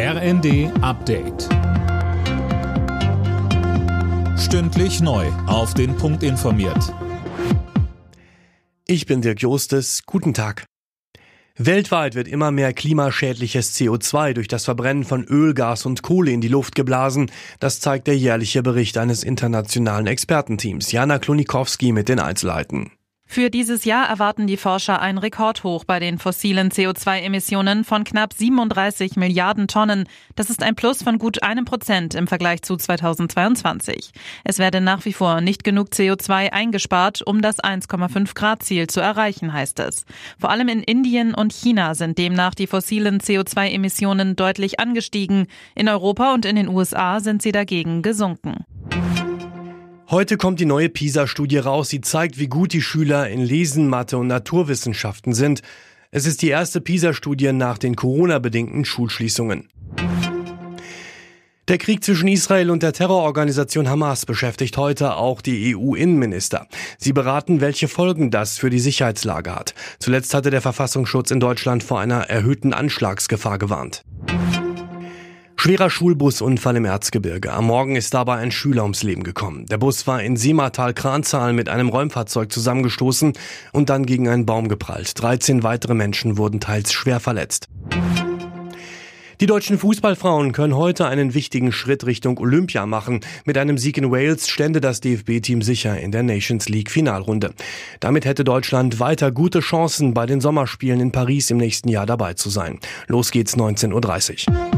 RND Update. Stündlich neu. Auf den Punkt informiert. Ich bin Dirk Jostes. Guten Tag. Weltweit wird immer mehr klimaschädliches CO2 durch das Verbrennen von Öl, Gas und Kohle in die Luft geblasen. Das zeigt der jährliche Bericht eines internationalen Expertenteams. Jana Klonikowski mit den Einzelheiten. Für dieses Jahr erwarten die Forscher ein Rekordhoch bei den fossilen CO2-Emissionen von knapp 37 Milliarden Tonnen. Das ist ein Plus von gut einem Prozent im Vergleich zu 2022. Es werde nach wie vor nicht genug CO2 eingespart, um das 1,5 Grad Ziel zu erreichen, heißt es. Vor allem in Indien und China sind demnach die fossilen CO2-Emissionen deutlich angestiegen. In Europa und in den USA sind sie dagegen gesunken. Heute kommt die neue PISA-Studie raus. Sie zeigt, wie gut die Schüler in Lesen, Mathe und Naturwissenschaften sind. Es ist die erste PISA-Studie nach den Corona-bedingten Schulschließungen. Der Krieg zwischen Israel und der Terrororganisation Hamas beschäftigt heute auch die EU-Innenminister. Sie beraten, welche Folgen das für die Sicherheitslage hat. Zuletzt hatte der Verfassungsschutz in Deutschland vor einer erhöhten Anschlagsgefahr gewarnt. Schwerer Schulbusunfall im Erzgebirge. Am Morgen ist dabei ein Schüler ums Leben gekommen. Der Bus war in Simatal-Kranzahl mit einem Räumfahrzeug zusammengestoßen und dann gegen einen Baum geprallt. 13 weitere Menschen wurden teils schwer verletzt. Die deutschen Fußballfrauen können heute einen wichtigen Schritt Richtung Olympia machen. Mit einem Sieg in Wales stände das DFB-Team sicher in der Nations League Finalrunde. Damit hätte Deutschland weiter gute Chancen, bei den Sommerspielen in Paris im nächsten Jahr dabei zu sein. Los geht's 19.30 Uhr.